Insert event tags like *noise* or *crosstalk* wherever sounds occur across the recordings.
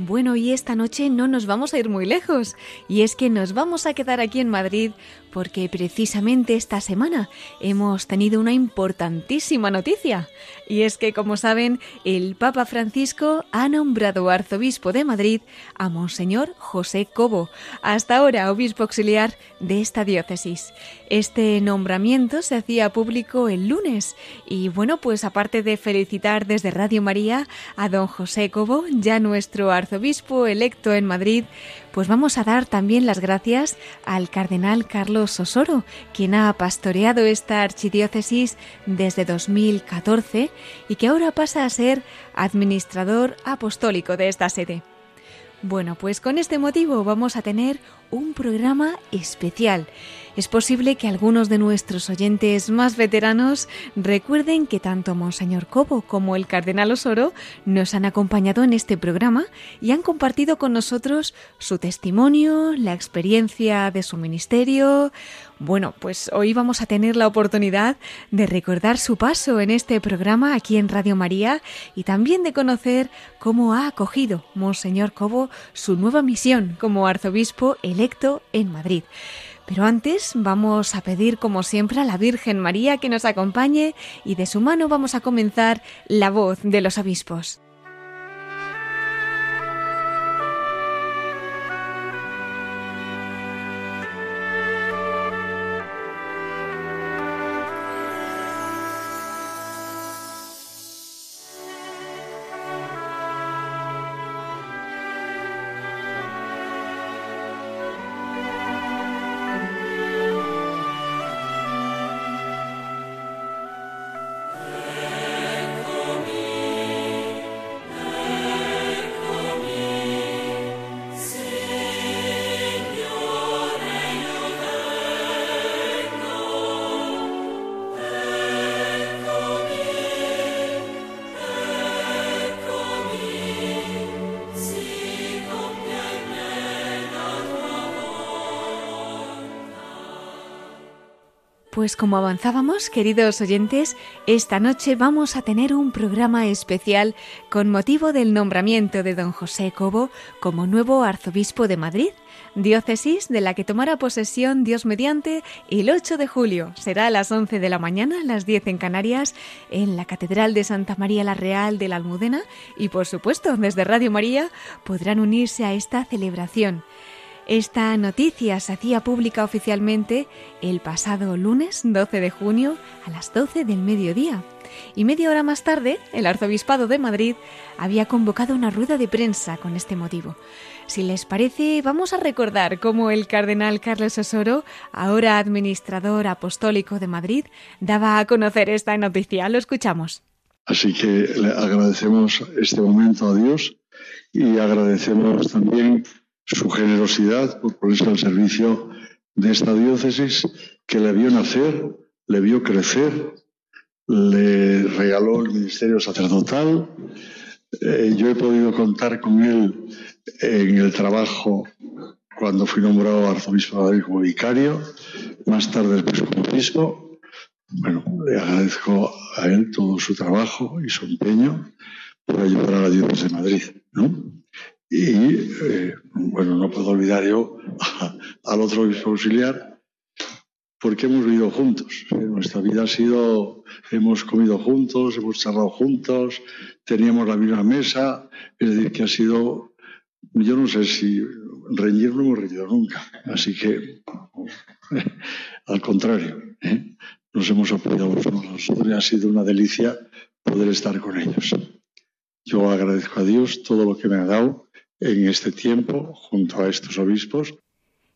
Bueno, y esta noche no nos vamos a ir muy lejos, y es que nos vamos a quedar aquí en Madrid porque precisamente esta semana hemos tenido una importantísima noticia. Y es que, como saben, el Papa Francisco ha nombrado arzobispo de Madrid a Monseñor José Cobo, hasta ahora obispo auxiliar de esta diócesis. Este nombramiento se hacía público el lunes y bueno, pues aparte de felicitar desde Radio María a don José Cobo, ya nuestro arzobispo electo en Madrid, pues vamos a dar también las gracias al cardenal Carlos Osoro, quien ha pastoreado esta archidiócesis desde 2014 y que ahora pasa a ser administrador apostólico de esta sede. Bueno, pues con este motivo vamos a tener un programa especial es posible que algunos de nuestros oyentes más veteranos recuerden que tanto Monseñor Cobo como el Cardenal Osoro nos han acompañado en este programa y han compartido con nosotros su testimonio, la experiencia de su ministerio. Bueno, pues hoy vamos a tener la oportunidad de recordar su paso en este programa aquí en Radio María y también de conocer cómo ha acogido Monseñor Cobo su nueva misión como arzobispo electo en Madrid. Pero antes vamos a pedir, como siempre, a la Virgen María que nos acompañe y de su mano vamos a comenzar la voz de los obispos. Pues como avanzábamos, queridos oyentes, esta noche vamos a tener un programa especial con motivo del nombramiento de don José Cobo como nuevo arzobispo de Madrid, diócesis de la que tomará posesión Dios mediante el 8 de julio. Será a las 11 de la mañana, a las 10 en Canarias, en la Catedral de Santa María la Real de la Almudena y por supuesto desde Radio María podrán unirse a esta celebración. Esta noticia se hacía pública oficialmente el pasado lunes 12 de junio a las 12 del mediodía. Y media hora más tarde, el Arzobispado de Madrid había convocado una rueda de prensa con este motivo. Si les parece, vamos a recordar cómo el cardenal Carlos Osoro, ahora administrador apostólico de Madrid, daba a conocer esta noticia. Lo escuchamos. Así que le agradecemos este momento a Dios y agradecemos también su generosidad por ponerse al servicio de esta diócesis que le vio nacer, le vio crecer, le regaló el ministerio sacerdotal. Eh, yo he podido contar con él en el trabajo cuando fui nombrado arzobispo de como vicario, más tarde después como obispo. Bueno, le agradezco a él todo su trabajo y su empeño por ayudar a la diócesis de Madrid. ¿no? Y eh, bueno, no puedo olvidar yo *laughs* al otro obispo auxiliar, porque hemos vivido juntos. Nuestra vida ha sido, hemos comido juntos, hemos charlado juntos, teníamos la misma mesa, es decir, que ha sido yo no sé si reñir no hemos reñido nunca, así que *laughs* al contrario, ¿eh? nos hemos apoyado los unos a y ha sido una delicia poder estar con ellos. Yo agradezco a Dios todo lo que me ha dado en este tiempo junto a estos obispos.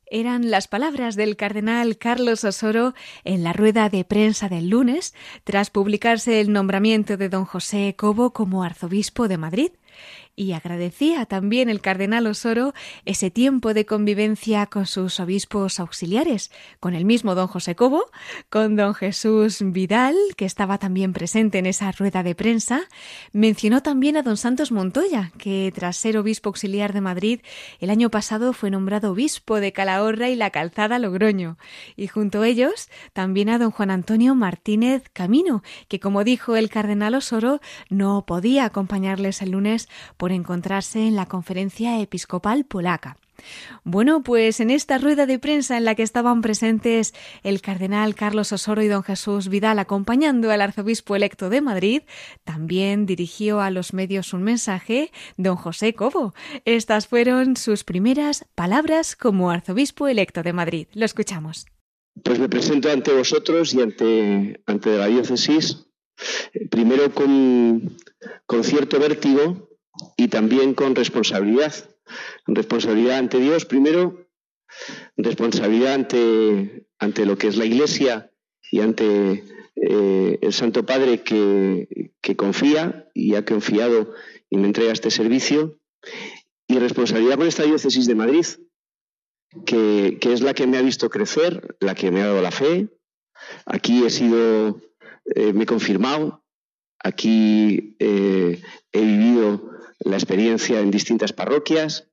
Eran las palabras del cardenal Carlos Osoro en la rueda de prensa del lunes, tras publicarse el nombramiento de don José Cobo como arzobispo de Madrid y agradecía también el cardenal Osoro ese tiempo de convivencia con sus obispos auxiliares, con el mismo don José Cobo, con don Jesús Vidal, que estaba también presente en esa rueda de prensa, mencionó también a don Santos Montoya, que tras ser obispo auxiliar de Madrid, el año pasado fue nombrado obispo de Calahorra y la Calzada Logroño, y junto a ellos también a don Juan Antonio Martínez Camino, que como dijo el cardenal Osoro, no podía acompañarles el lunes por encontrarse en la conferencia episcopal polaca. Bueno, pues en esta rueda de prensa en la que estaban presentes el cardenal Carlos Osoro y don Jesús Vidal acompañando al arzobispo electo de Madrid, también dirigió a los medios un mensaje don José Cobo. Estas fueron sus primeras palabras como arzobispo electo de Madrid. Lo escuchamos. Pues me presento ante vosotros y ante, ante la diócesis, eh, primero con, con cierto vértigo, y también con responsabilidad. Responsabilidad ante Dios primero, responsabilidad ante, ante lo que es la Iglesia y ante eh, el Santo Padre que, que, confía y ha confiado y me entrega este servicio, y responsabilidad con esta diócesis de Madrid, que, que, es la que me ha visto crecer, la que me ha dado la fe. Aquí he sido, eh, me he confirmado, aquí eh, he vivido la experiencia en distintas parroquias.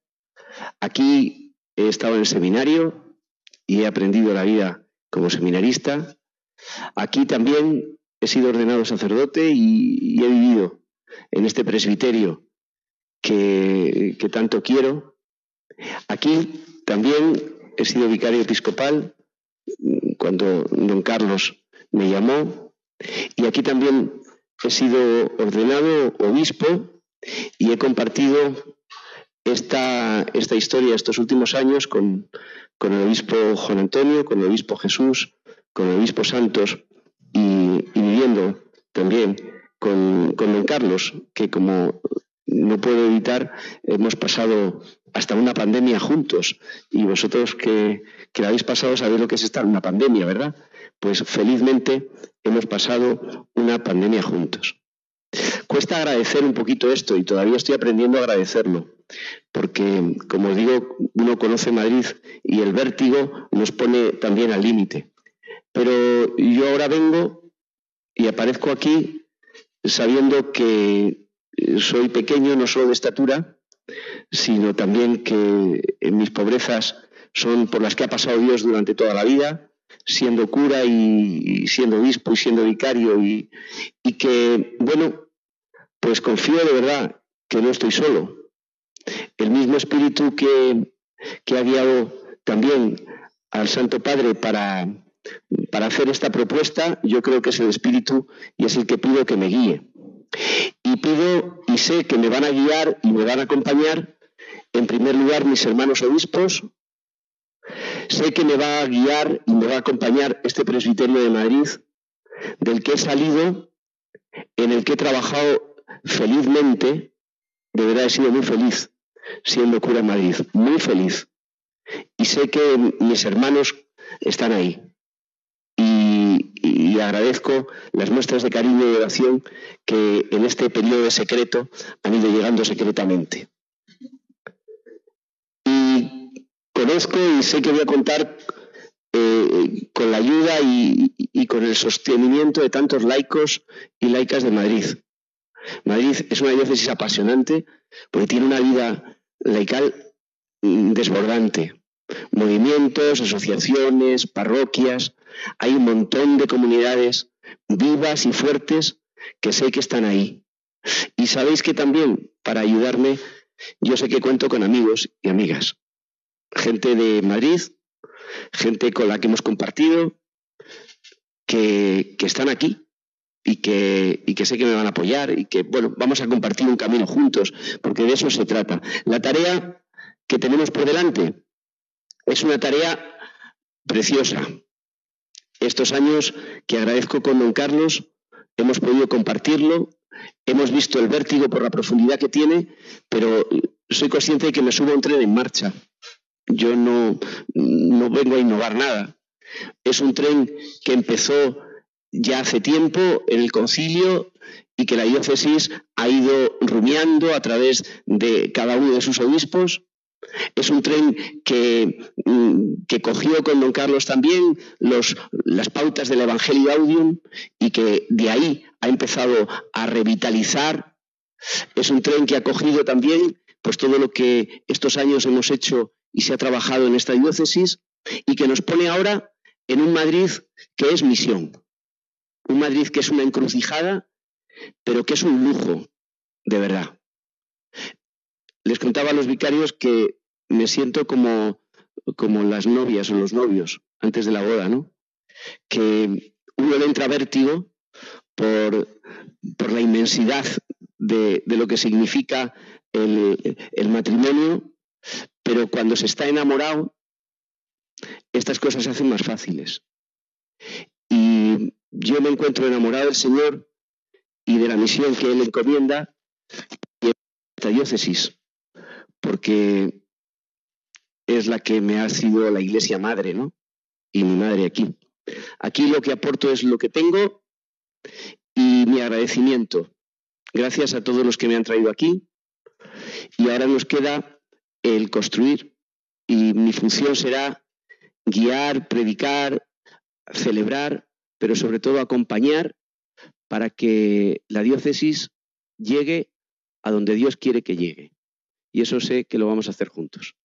Aquí he estado en el seminario y he aprendido la vida como seminarista. Aquí también he sido ordenado sacerdote y, he vivido en este presbiterio que, que tanto quiero. Aquí también he sido vicario episcopal cuando don Carlos me llamó y aquí también he sido ordenado obispo y he compartido esta, esta historia estos últimos años con, el obispo Juan Antonio, con el obispo Jesús, con el obispo Santos y, viviendo también con, con don Carlos, que como no puedo evitar, hemos pasado hasta una pandemia juntos. Y vosotros que, que la habéis pasado sabéis lo que es estar en una pandemia, ¿verdad? Pues felizmente hemos pasado una pandemia juntos. Cuesta agradecer un poquito esto y todavía estoy aprendiendo a agradecerlo, porque, como digo, uno conoce Madrid y el vértigo nos pone también al límite. Pero yo ahora vengo y aparezco aquí sabiendo que soy pequeño no solo de estatura, sino también que en mis pobrezas son por las que ha pasado Dios durante toda la vida, siendo cura y, siendo obispo y siendo vicario y, y que, bueno, pues confío de verdad que no estoy solo. El mismo espíritu que, que ha guiado también al Santo Padre para, para hacer esta propuesta, yo creo que es el espíritu y es el que pido que me guíe. Y pido y sé que me van a guiar y me van a acompañar, en primer lugar, mis hermanos obispos, Sé que me va a guiar y me va a acompañar este presbiterio de Madrid, del que he salido, en el que he trabajado felizmente, de verdad he sido muy feliz siendo cura en Madrid, muy feliz. Y sé que mis hermanos están ahí. Y, agradezco las muestras de cariño y oración que en este periodo secreto han ido llegando secretamente. Conozco y sé que voy a contar eh, con la ayuda y, con el sostenimiento de tantos laicos y laicas de Madrid. Madrid es una diócesis apasionante porque tiene una vida laical desbordante. Movimientos, asociaciones, parroquias, hay un montón de comunidades vivas y fuertes que sé que están ahí. Y sabéis que también, para ayudarme, yo sé que cuento con amigos y amigas gente de Madrid, gente con la que hemos compartido, que, están aquí y que, y que sé que me van a apoyar y que, bueno, vamos a compartir un camino juntos, porque de eso se trata. La tarea que tenemos por delante es una tarea preciosa. Estos años que agradezco con don Carlos, hemos podido compartirlo, hemos visto el vértigo por la profundidad que tiene, pero soy consciente de que me subo un tren en marcha. Yo no, no vengo a innovar nada. Es un tren que empezó ya hace tiempo en el concilio y que la diócesis ha ido rumiando a través de cada uno de sus obispos. Es un tren que, mm, que cogió con don Carlos también los, las pautas del Evangelio Audium y que de ahí ha empezado a revitalizar. Es un tren que ha cogido también pues, todo lo que estos años hemos hecho y se ha trabajado en esta diócesis y que nos pone ahora en un Madrid que es misión. Un Madrid que es una encrucijada pero que es un lujo, de verdad. Les contaba a los vicarios que me siento como, como las novias o los novios antes de la boda, ¿no? Que uno le entra vértigo por, por la inmensidad de, de, lo que significa el, el matrimonio, pero cuando se está enamorado, estas cosas se hacen más fáciles. Y yo me encuentro enamorado del Señor y de la misión que él encomienda en esta diócesis, porque es la que me ha sido la iglesia madre, ¿no? Y mi madre aquí. Aquí lo que aporto es lo que tengo y mi agradecimiento. Gracias a todos los que me han traído aquí. Y ahora nos queda el construir. Y mi función será guiar, predicar, celebrar, pero sobre todo acompañar para que la diócesis llegue a donde Dios quiere que llegue. Y eso sé que lo vamos a hacer juntos.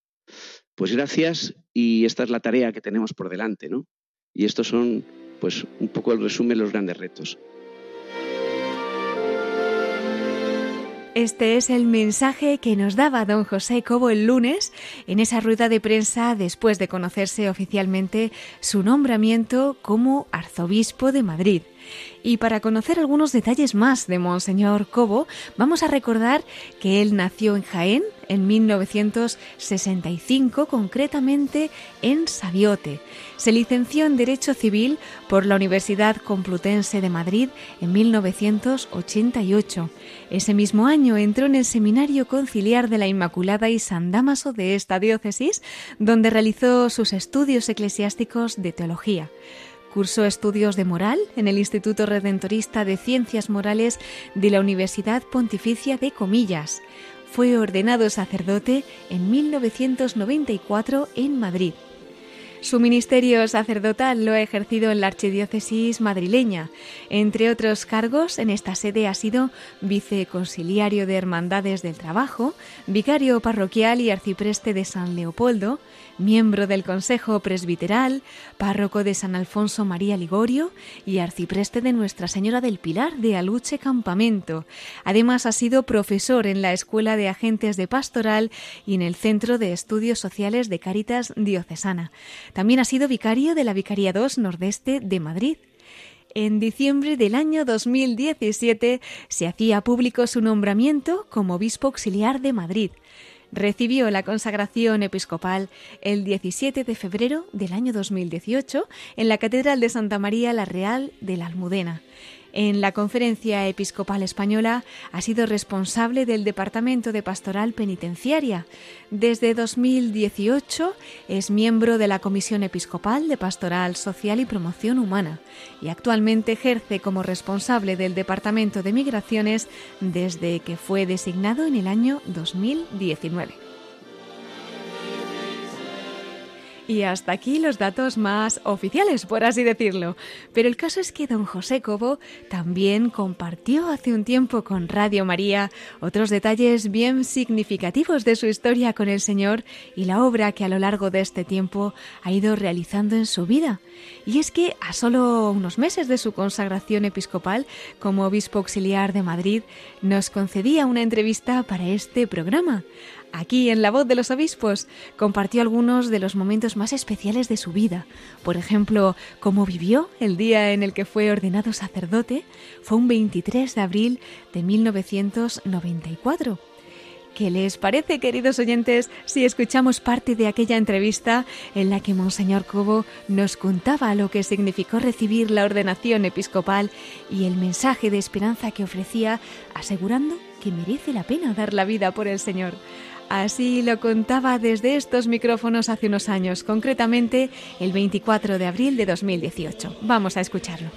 Pues gracias y esta es la tarea que tenemos por delante, ¿no? Y estos son, pues, un poco el resumen de los grandes retos. Este es el mensaje que nos daba don José Cobo el lunes en esa rueda de prensa después de conocerse oficialmente su nombramiento como arzobispo de Madrid. Y para conocer algunos detalles más de Monseñor Cobo, vamos a recordar que él nació en Jaén en 1965, concretamente en Sabiote. Se licenció en Derecho Civil por la Universidad Complutense de Madrid en 1988. Ese mismo año entró en el Seminario Conciliar de la Inmaculada y San Damaso de esta diócesis, donde realizó sus estudios eclesiásticos de teología. Cursó estudios de moral en el Instituto Redentorista de Ciencias Morales de la Universidad Pontificia de Comillas. Fue ordenado sacerdote en 1994 en Madrid. Su ministerio sacerdotal lo ha ejercido en la archidiócesis madrileña. Entre otros cargos, en esta sede ha sido viceconciliario de Hermandades del Trabajo, vicario parroquial y arcipreste de San Leopoldo, miembro del Consejo Presbiteral, párroco de San Alfonso María Ligorio y arcipreste de Nuestra Señora del Pilar de Aluche Campamento. Además ha sido profesor en la Escuela de Agentes de Pastoral y en el Centro de Estudios Sociales de Cáritas Diocesana. También ha sido vicario de la Vicaría 2 Nordeste de Madrid. En diciembre del año 2017 se hacía público su nombramiento como obispo auxiliar de Madrid. Recibió la consagración episcopal el 17 de febrero del año 2018 en la Catedral de Santa María la Real de la Almudena. En la Conferencia Episcopal Española ha sido responsable del Departamento de Pastoral Penitenciaria. Desde 2018 es miembro de la Comisión Episcopal de Pastoral Social y Promoción Humana y actualmente ejerce como responsable del Departamento de Migraciones desde que fue designado en el año 2019. Y hasta aquí los datos más oficiales, por así decirlo. Pero el caso es que don José Cobo también compartió hace un tiempo con Radio María otros detalles bien significativos de su historia con el Señor y la obra que a lo largo de este tiempo ha ido realizando en su vida. Y es que a solo unos meses de su consagración episcopal como obispo auxiliar de Madrid, nos concedía una entrevista para este programa. Aquí en La Voz de los Obispos compartió algunos de los momentos más especiales de su vida. Por ejemplo, cómo vivió el día en el que fue ordenado sacerdote. Fue un 23 de abril de 1994. ¿Qué les parece, queridos oyentes, si escuchamos parte de aquella entrevista en la que Monseñor Cobo nos contaba lo que significó recibir la ordenación episcopal y el mensaje de esperanza que ofrecía, asegurando que merece la pena dar la vida por el Señor? Así lo contaba desde estos micrófonos hace unos años, concretamente el 24 de abril de 2018. Vamos a escucharlo.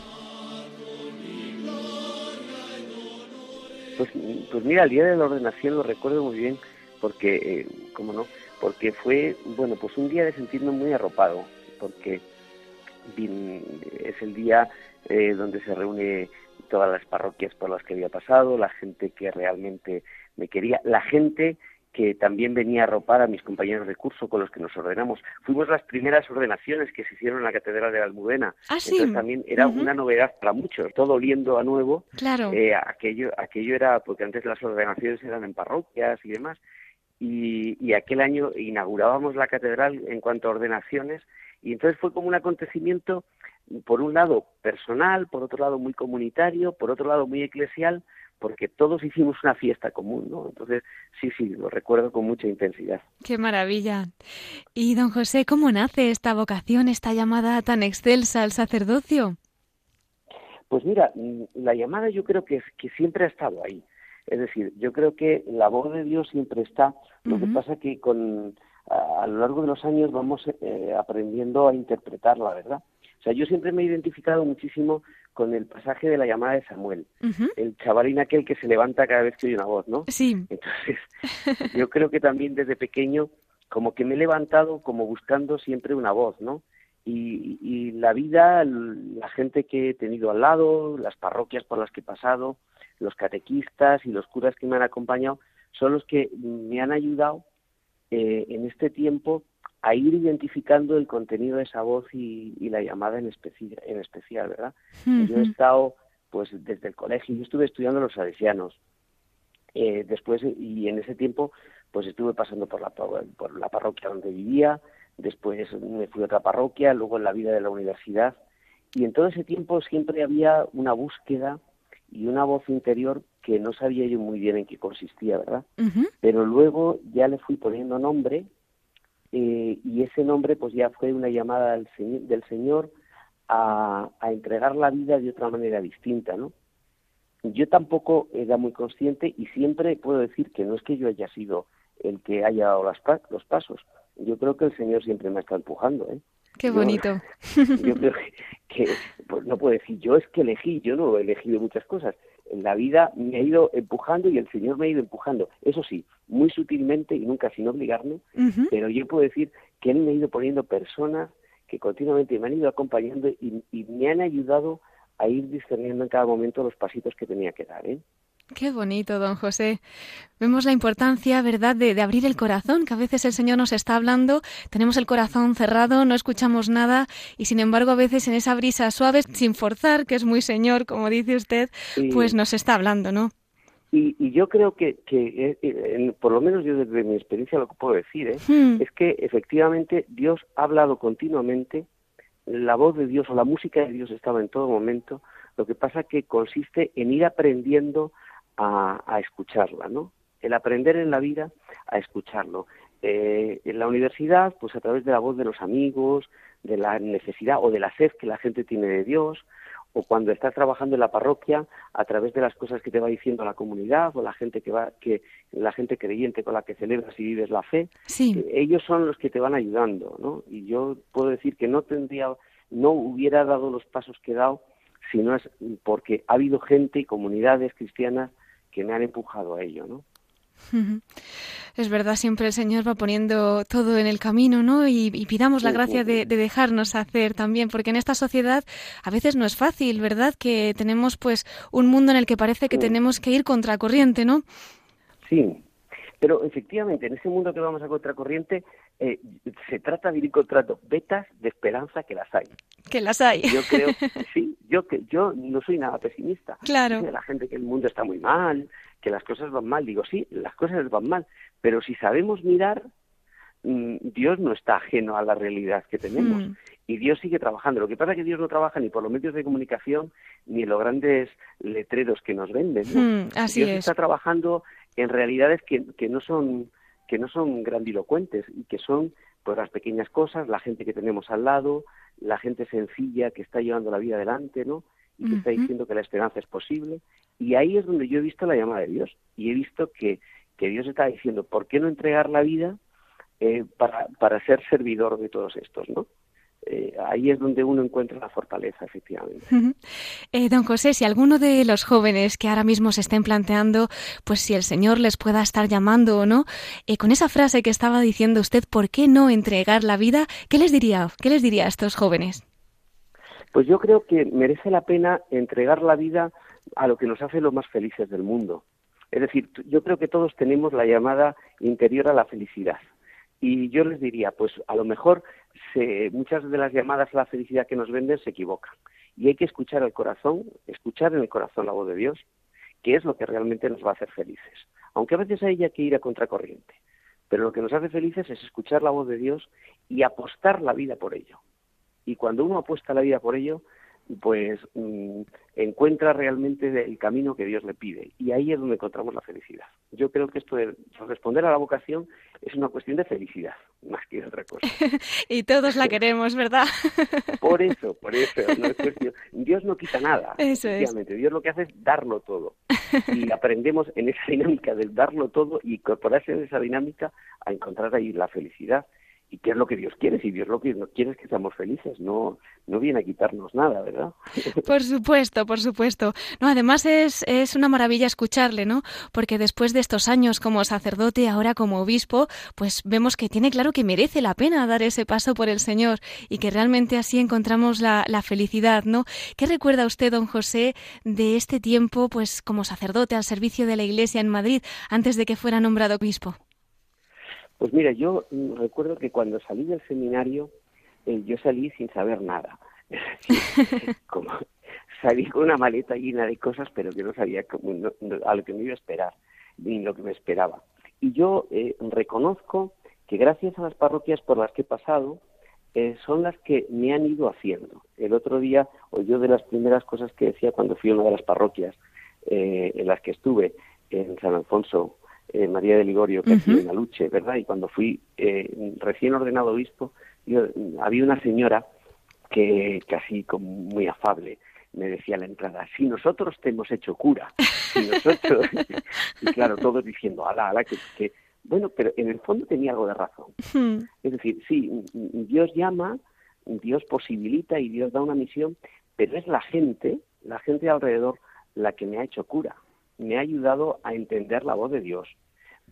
Pues, pues mira, el día de la ordenación lo recuerdo muy bien porque, eh, ¿cómo no? Porque fue, bueno, pues un día de sentirme muy arropado, porque es el día eh, donde se reúne todas las parroquias por las que había pasado, la gente que realmente me quería, la gente que también venía a arropar a mis compañeros de curso con los que nos ordenamos. Fuimos las primeras ordenaciones que se hicieron en la Catedral de la Almudena. Ah, sí. Entonces también era una novedad para muchos, todo oliendo a nuevo. Claro. Eh, aquello, aquello era, porque antes las ordenaciones eran en parroquias y demás, y, y aquel año inaugurábamos la catedral en cuanto a ordenaciones, y entonces fue como un acontecimiento, por un lado personal, por otro lado muy comunitario, por otro lado muy eclesial, porque todos hicimos una fiesta común, ¿no? Entonces, sí, sí, lo recuerdo con mucha intensidad. Qué maravilla. Y don José, ¿cómo nace esta vocación, esta llamada tan excelsa al sacerdocio? Pues mira, mm, la llamada yo creo que, que siempre ha estado ahí. Es decir, yo creo que la voz de Dios siempre está. Lo que pasa que con a, lo largo de los años vamos eh, aprendiendo a interpretarla, ¿verdad? O sea, yo siempre me he identificado muchísimo con el pasaje de la llamada de Samuel, el chavalín aquel que se levanta cada vez que oye una voz, ¿no? Sí. Entonces, *laughs* yo creo que también desde pequeño, como que me he levantado como buscando siempre una voz, ¿no? Y, y la vida, la gente que he tenido al lado, las parroquias por las que he pasado, los catequistas y los curas que me han acompañado, son los que me han ayudado eh, en este tiempo a ir identificando el contenido de esa voz y, la llamada en, especial, en especial, ¿verdad? Yo he estado, pues desde el colegio, yo estuve estudiando los salesianos, eh, después, y en ese tiempo, pues estuve pasando por la, por la parroquia donde vivía, después me fui a otra parroquia, luego en la vida de la universidad, y en todo ese tiempo siempre había una búsqueda y una voz interior que no sabía yo muy bien en qué consistía, ¿verdad? Pero luego ya le fui poniendo nombre eh, y ese nombre pues ya fue una llamada del, del Señor a, a, entregar la vida de otra manera distinta, ¿no? Yo tampoco era muy consciente y siempre puedo decir que no es que yo haya sido el que haya dado las, los pasos, yo creo que el Señor siempre me está empujando, ¿eh? Qué bonito. *laughs* Yo, creo que, pues no puedo decir, yo es que elegí, yo no he elegido muchas cosas. En la vida me ha ido empujando y el Señor me ha ido empujando. Eso sí, muy sutilmente y nunca sin obligarme, pero yo puedo decir que Él me ha ido poniendo personas que continuamente me han ido acompañando y, y me han ayudado a ir discerniendo en cada momento los pasitos que tenía que dar. ¿eh? Qué bonito, don José. Vemos la importancia, ¿verdad?, de, abrir el corazón, que a veces el Señor nos está hablando, tenemos el corazón cerrado, no escuchamos nada y sin embargo a veces en esa brisa suave, sin forzar, que es muy Señor, como dice usted, pues nos está hablando, ¿no? Y, yo creo que, que eh, por lo menos yo desde mi experiencia lo que puedo decir ¿eh? Hmm. es que efectivamente Dios ha hablado continuamente, la voz de Dios o la música de Dios estaba en todo momento, lo que pasa que consiste en ir aprendiendo a, escucharla, ¿no? El aprender en la vida a escucharlo. Eh, en la universidad, pues a través de la voz de los amigos, de la necesidad o de la sed que la gente tiene de Dios, o cuando estás trabajando en la parroquia, a través de las cosas que te va diciendo la comunidad o la gente que va, que la gente creyente con la que celebras y vives la fe, sí. Eh, ellos son los que te van ayudando, ¿no? Y yo puedo decir que no tendría, no hubiera dado los pasos que he dado si no es porque ha habido gente y comunidades cristianas que me han empujado a ello, ¿no? Es verdad, siempre el Señor va poniendo todo en el camino, ¿no? Y, pidamos la gracia de, dejarnos hacer también, porque en esta sociedad a veces no es fácil, ¿verdad? Que tenemos pues un mundo en el que parece que tenemos que ir contracorriente, ¿no? Sí, pero efectivamente en ese mundo que vamos a contracorriente eh, se trata de ir encontrando vetas de esperanza que las hay. Que las hay. Yo creo, *laughs* sí, yo que yo no soy nada pesimista. Claro. la gente que el mundo está muy mal, que las cosas van mal. Digo, sí, las cosas van mal, pero si sabemos mirar, mm, Dios no está ajeno a la realidad que tenemos. Mm. Y Dios sigue trabajando. Lo que pasa es que Dios no trabaja ni por los medios de comunicación ni en los grandes letreros que nos venden. Mm, así Dios es. está trabajando en realidades que, que no son que no son grandilocuentes y que son pues las pequeñas cosas, la gente que tenemos al lado, la gente sencilla que está llevando la vida adelante, ¿no? Y que está diciendo que la esperanza es posible. Y ahí es donde yo he visto la llamada de Dios. Y he visto que, que Dios está diciendo, ¿por qué no entregar la vida eh, para, para ser servidor de todos estos, ¿no? Eh, ahí es donde uno encuentra la fortaleza, efectivamente. Eh, don José, si alguno de los jóvenes que ahora mismo se estén planteando, pues si el Señor les pueda estar llamando o no, eh, con esa frase que estaba diciendo usted, ¿por qué no entregar la vida? ¿Qué les diría? ¿Qué les diría a estos jóvenes? Pues yo creo que merece la pena entregar la vida a lo que nos hace los más felices del mundo. Es decir, yo creo que todos tenemos la llamada interior a la felicidad. Y yo les diría, pues a lo mejor muchas de las llamadas a la felicidad que nos venden se equivocan. Y hay que escuchar al corazón, escuchar en el corazón la voz de Dios, que es lo que realmente nos va a hacer felices. Aunque a veces hay que ir a contracorriente. Pero lo que nos hace felices es escuchar la voz de Dios y apostar la vida por ello. Y cuando uno apuesta la vida por ello, pues mm, encuentra realmente el camino que Dios le pide y ahí es donde encontramos la felicidad. Yo creo que esto de responder a la vocación es una cuestión de felicidad más que otra cosa. *laughs* y todos la queremos, ¿verdad? *laughs* por eso, por eso, no es cuestión. Dios no quita nada. Eso es. Dios lo que hace es darlo todo. Y aprendemos en esa dinámica del darlo todo y incorporarse en esa dinámica a encontrar ahí la felicidad y qué es lo que Dios quiere. Si Dios lo que quiere es que seamos felices, no, no viene a quitarnos nada, ¿verdad? *laughs* Por supuesto, por supuesto. No, además es, es una maravilla escucharle, ¿no? Porque después de estos años como sacerdote, ahora como obispo, pues vemos que tiene claro que merece la pena dar ese paso por el Señor y que realmente así encontramos la, la felicidad, ¿no? ¿Qué recuerda usted, don José, de este tiempo, pues como sacerdote al servicio de la Iglesia en Madrid, antes de que fuera nombrado obispo? Pues mira, yo mm, recuerdo que cuando salí del seminario, eh, yo salí sin saber nada. *laughs* *laughs* como salí con una maleta llena de cosas, pero que no sabía a lo que me iba a esperar, ni lo que me esperaba. Y yo eh, reconozco que gracias a las parroquias por las que he pasado, eh, son las que me han ido haciendo. El otro día, o yo de las primeras cosas que decía cuando fui a una de las parroquias en las que estuve, en San Alfonso, eh, María de Ligorio, que uh en Aluche, ¿verdad? Y cuando fui eh, recién ordenado obispo, había una señora que casi como muy afable me decía a la entrada, si nosotros te hemos hecho cura, si nosotros... *laughs* *laughs* y claro, todos diciendo, ala, ala, que, Bueno, pero en el fondo tenía algo de razón. Es decir, sí, Dios llama, Dios posibilita y Dios da una misión, pero es la gente, la gente alrededor, la que me ha hecho cura me ha ayudado a entender la voz de Dios,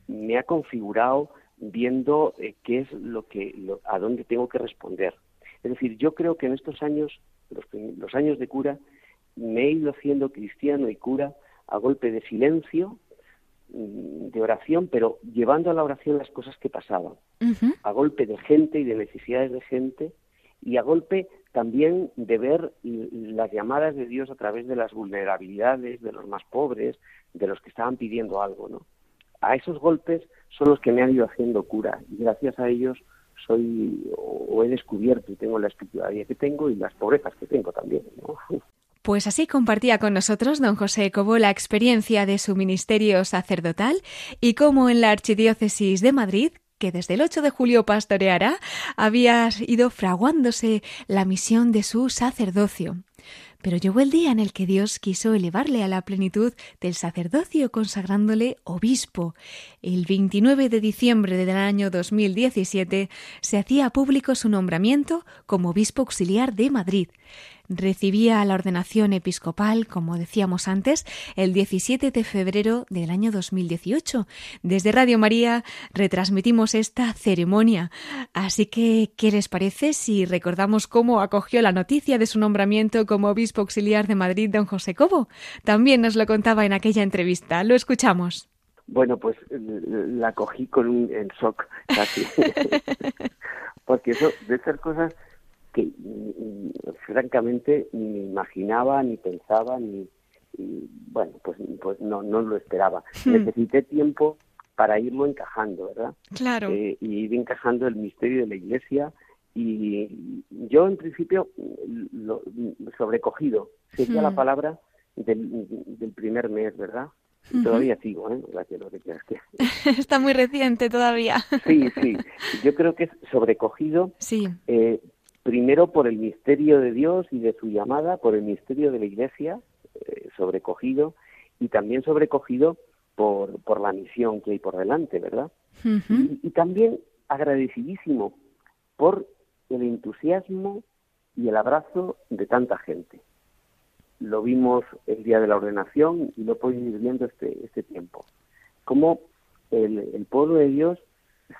me ha configurado viendo eh, qué es lo que, a dónde tengo que responder. Es decir, yo creo que en estos años, los, años de cura, me he ido haciendo cristiano y cura a golpe de silencio, mm, de oración, pero llevando a la oración las cosas que pasaban, a golpe de gente y de necesidades de gente, y a golpe también de ver las llamadas de Dios a través de las vulnerabilidades de los más pobres, de los que estaban pidiendo algo, ¿no? A esos golpes son los que me han ido haciendo cura y gracias a ellos soy o he descubierto y tengo la espiritualidad que tengo y las pobrezas que tengo también, ¿no? Pues así compartía con nosotros don José Cobo la experiencia de su ministerio sacerdotal y cómo en la Archidiócesis de Madrid desde el 8 de julio pastoreará, había ido fraguándose la misión de su sacerdocio. Pero llegó el día en el que Dios quiso elevarle a la plenitud del sacerdocio consagrándole obispo. El 29 de diciembre del año 2017 se hacía público su nombramiento como obispo auxiliar de Madrid recibía la ordenación episcopal, como decíamos antes, el 17 de febrero del año 2018. Desde Radio María retransmitimos esta ceremonia. Así que, ¿qué les parece si recordamos cómo acogió la noticia de su nombramiento como obispo auxiliar de Madrid, don José Cobo? También nos lo contaba en aquella entrevista. Lo escuchamos. Bueno, pues la cogí con un shock casi. *laughs* Porque eso, de esas cosas que francamente ni imaginaba, ni pensaba, ni, bueno, pues, pues no, no lo esperaba. Hmm. Necesité tiempo para irlo encajando, ¿verdad? Claro. Eh, y ir encajando el misterio de la Iglesia y yo en principio lo, sobrecogido sería la hmm. palabra del, del, primer mes, ¿verdad? Todavía sigo, ¿eh? Gracias, lo que que... *laughs* Está muy reciente todavía. sí, sí. Yo creo que es sobrecogido. Sí. Eh, primero por el misterio de Dios y de su llamada, por el misterio de la Iglesia, eh, sobrecogido, y también sobrecogido por, por la misión que hay por delante, ¿verdad? y, también agradecidísimo por el entusiasmo y el abrazo de tanta gente. Lo vimos el día de la ordenación y lo podido ir viendo este, este tiempo. Cómo el, el pueblo de Dios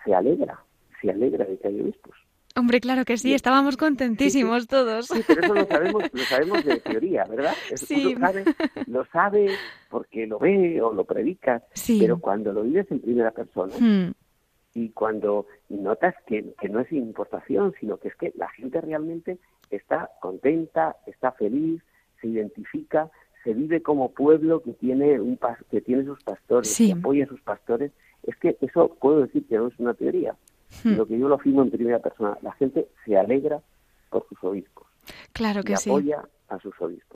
se alegra, se alegra de que haya obispos. Hombre, claro que sí, estábamos contentísimos todos. Sí, pero eso lo sabemos, lo sabemos de teoría, ¿verdad? sí. Lo sabe, lo sabe porque lo ve o lo predica, sí. pero cuando lo vives en primera persona hmm. y cuando notas que, que no es importación, sino que es que la gente realmente está contenta, está feliz, se identifica, se vive como pueblo que tiene un que tiene sus pastores, que apoya a sus pastores, es que eso puedo decir que no es una teoría, Hmm. Lo que yo lo afirmo en primera persona, la gente se alegra por sus obispos. Claro que y apoya a sus obispos.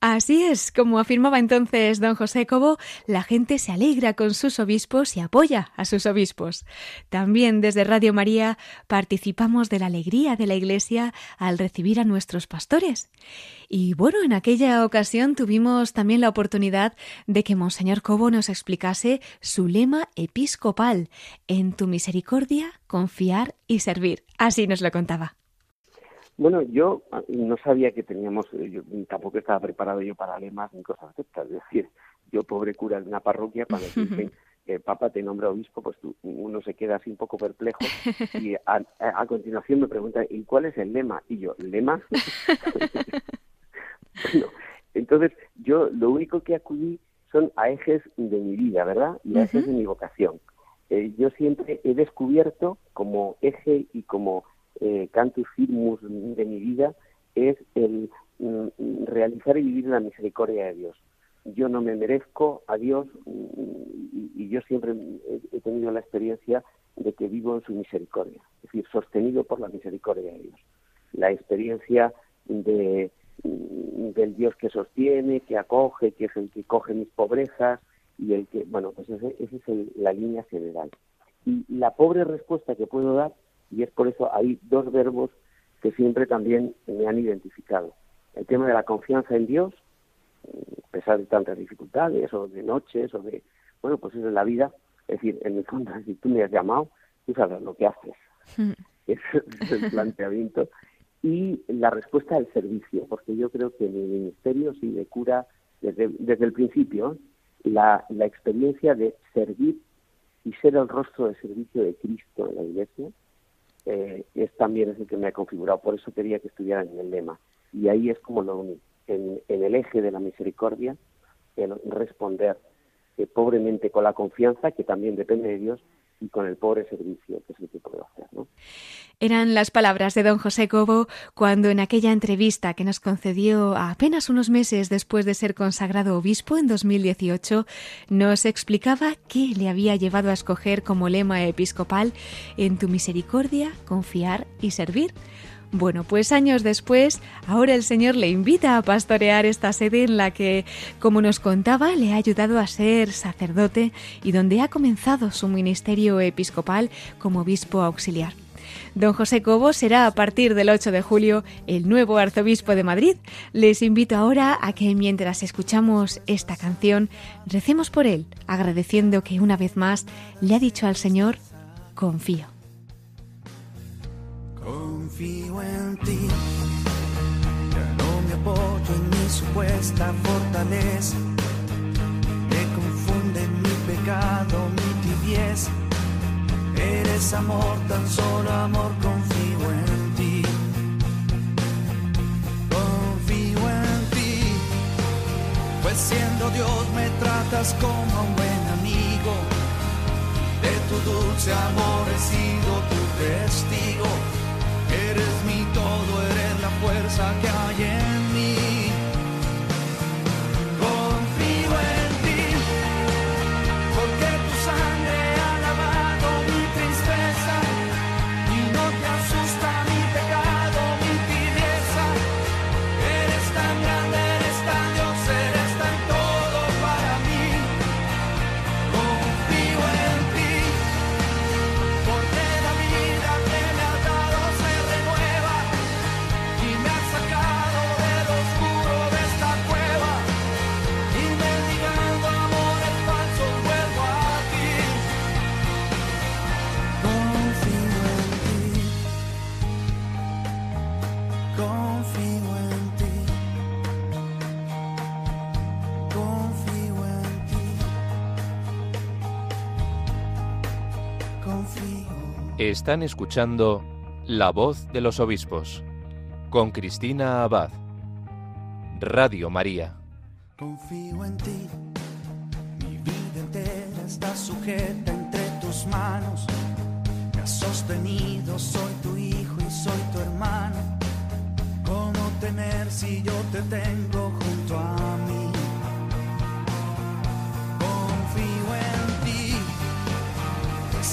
Así es, como afirmaba entonces don José Cobo, la gente se alegra con sus obispos y apoya a sus obispos. También desde Radio María participamos de la alegría de la Iglesia al recibir a nuestros pastores. Y bueno, en aquella ocasión tuvimos también la oportunidad de que Monseñor Cobo nos explicase su lema episcopal, en tu misericordia, confiar y servir. Así nos lo contaba. Bueno, yo ah, no sabía que teníamos, eh, yo tampoco estaba preparado yo para lemas ni cosas de estas. Es decir, yo pobre cura de una parroquia, cuando *laughs* dicen que el Papa te nombra obispo, pues uno se queda así un poco perplejo *laughs* y a, continuación me pregunta, ¿y cuál es el lema? Y yo, ¿lema? *laughs* bueno, entonces yo lo único que acudí son a ejes de mi vida, ¿verdad? Y a ejes de mi vocación. Eh, yo siempre he descubierto como eje y como eh, cantus firmus de mi vida es el mm, realizar y vivir la misericordia de Dios. Yo no me merezco a Dios mm, y, yo siempre he, tenido la experiencia de que vivo en su misericordia, es decir, sostenido por la misericordia de Dios. La experiencia de, mm, del Dios que sostiene, que acoge, que es el que coge mis pobrezas y el que, bueno, pues esa es la línea general. Y la pobre respuesta que puedo dar y es por eso hay dos verbos que siempre también me han identificado. El tema de la confianza en Dios, a pesar de tantas dificultades o de noches o de, bueno, pues eso es la vida. Es decir, en el fondo, *laughs* si tú me has llamado, tú sabes lo que haces. *laughs* Ese es el planteamiento. Y la respuesta del servicio, porque yo creo que en el ministerio, sí, de cura, desde, desde el principio, la, la experiencia de servir y ser el rostro de servicio de Cristo en la iglesia, eh, es también es el que me ha configurado. Por eso quería que estuviera en el lema. Y ahí es como lo uní. En, el eje de la misericordia, el responder eh, pobremente con la confianza, que también depende de Dios, y con el pobre servicio, que es el que hacer. Eran las palabras de don José Cobo cuando en aquella entrevista que nos concedió apenas unos meses después de ser consagrado obispo en 2018, nos explicaba qué le había llevado a escoger como lema episcopal en tu misericordia, confiar y servir. Bueno, pues años después, ahora el Señor le invita a pastorear esta sede en la que, como nos contaba, le ha ayudado a ser sacerdote y donde ha comenzado su ministerio episcopal como obispo auxiliar. Don José Cobo será a partir del 8 de julio el nuevo arzobispo de Madrid. Les invito ahora a que mientras escuchamos esta canción, recemos por él, agradeciendo que una vez más le ha dicho al Señor, confío confío en ti. Ya no me apoyo en mi supuesta fortaleza. Me confunde mi pecado, mi tibieza. Eres amor, tan solo amor, confío en ti. Confío en ti. Pues siendo Dios me tratas como un buen amigo. De tu dulce amor he sido tu testigo Eres mi todo, eres la fuerza que hay en Están escuchando La voz de los obispos con Cristina Abad. Radio María. Confío en ti, mi vida entera está sujeta entre tus manos. Me has sostenido, soy tu hijo y soy tu hermano. ¿Cómo temer si yo te tengo junto a mí? Confío en ti, me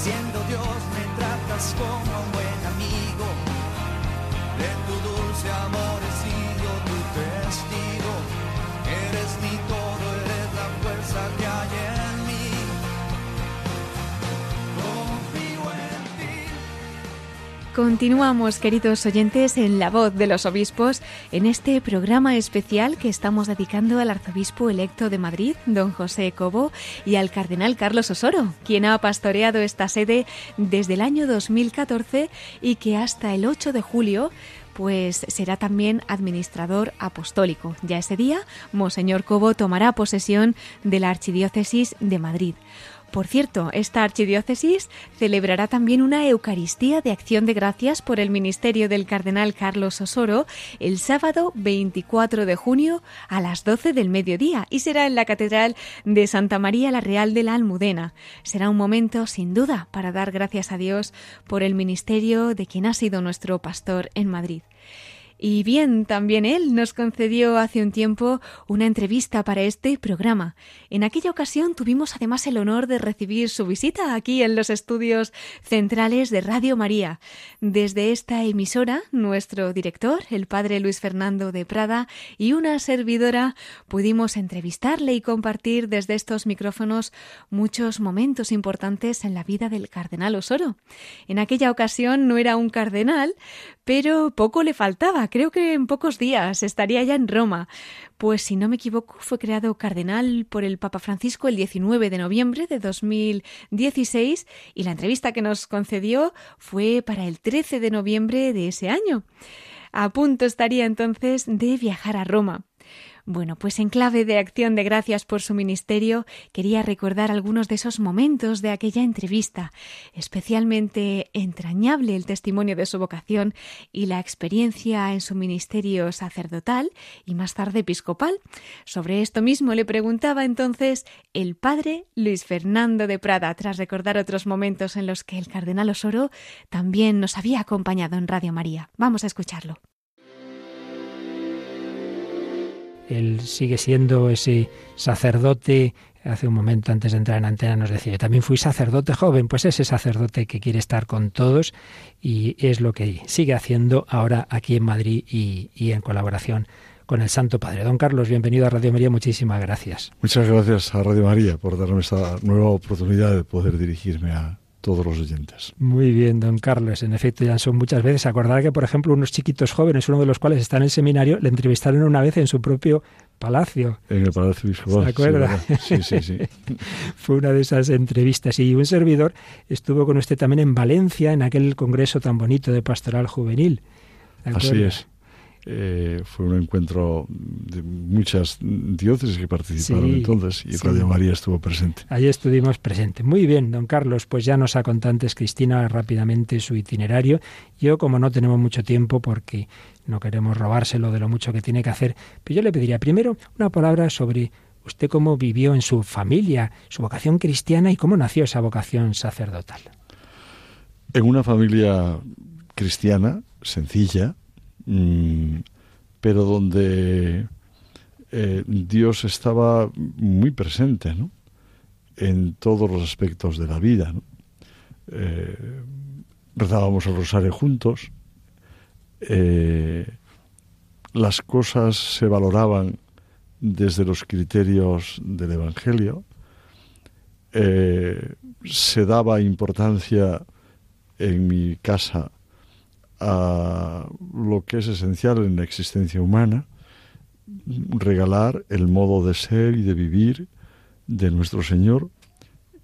como un buen amigo. De tu dulce amor Continuamos, queridos oyentes, en La Voz de los Obispos, en este programa especial que estamos dedicando al arzobispo electo de Madrid, don José Cobo, y al cardenal Carlos Osoro, quien ha pastoreado esta sede desde el año 2014 y que hasta el 8 de julio pues será también administrador apostólico. Ya ese día, Monseñor Cobo tomará posesión de la Archidiócesis de Madrid. Por cierto, esta archidiócesis celebrará también una Eucaristía de acción de gracias por el ministerio del cardenal Carlos Osoro el sábado 24 de junio a las 12 del mediodía y será en la Catedral de Santa María la Real de la Almudena. Será un momento sin duda para dar gracias a Dios por el ministerio de quien ha sido nuestro pastor en Madrid. Y bien, también él nos concedió hace un tiempo una entrevista para este programa. En aquella ocasión tuvimos además el honor de recibir su visita aquí en los estudios centrales de Radio María. Desde esta emisora, nuestro director, el padre Luis Fernando de Prada, y una servidora pudimos entrevistarle y compartir desde estos micrófonos muchos momentos importantes en la vida del cardenal Osoro. En aquella ocasión no era un cardenal, pero poco le faltaba. Creo que en pocos días estaría ya en Roma. Pues si no me equivoco, fue creado cardenal por el Papa Francisco el 19 de noviembre de 2016 y la entrevista que nos concedió fue para el 13 de noviembre de ese año. A punto estaría entonces de viajar a Roma. Bueno, pues en clave de acción de gracias por su ministerio, quería recordar algunos de esos momentos de aquella entrevista, especialmente entrañable el testimonio de su vocación y la experiencia en su ministerio sacerdotal y más tarde episcopal. Sobre esto mismo le preguntaba entonces el padre Luis Fernando de Prada, tras recordar otros momentos en los que el cardenal Osoro también nos había acompañado en Radio María. Vamos a escucharlo. Él sigue siendo ese sacerdote. Hace un momento antes de entrar en antena nos decía, yo también fui sacerdote joven, pues ese sacerdote que quiere estar con todos y es lo que sigue haciendo ahora aquí en Madrid y, y en colaboración con el Santo Padre. Don Carlos, bienvenido a Radio María, muchísimas gracias. Muchas gracias a Radio María por darme esta nueva oportunidad de poder dirigirme a, todos los oyentes. Muy bien, don Carlos. En efecto, ya son muchas veces. Acordar que, por ejemplo, unos chiquitos jóvenes, uno de los cuales está en el seminario, le entrevistaron una vez en su propio palacio. En el Palacio Episcopal. ¿Se acuerda? Sí, sí, sí. *laughs* Fue una de esas entrevistas. Y un servidor estuvo con usted también en Valencia, en aquel congreso tan bonito de pastoral juvenil. Así es. Eh, fue un encuentro de muchas diócesis que participaron sí, entonces y sí. Radio María estuvo presente. Ahí estuvimos presentes. Muy bien, don Carlos, pues ya nos ha contado antes Cristina rápidamente su itinerario. Yo, como no tenemos mucho tiempo porque no queremos robárselo de lo mucho que tiene que hacer, pero yo le pediría primero una palabra sobre usted cómo vivió en su familia, su vocación cristiana y cómo nació esa vocación sacerdotal. En una familia cristiana, sencilla, pero donde eh, Dios estaba muy presente ¿no? en todos los aspectos de la vida. ¿no? Eh, rezábamos el rosario juntos, eh, las cosas se valoraban desde los criterios del Evangelio, se daba importancia en mi casa a lo que es esencial en la existencia humana, regalar el modo de ser y de vivir de nuestro Señor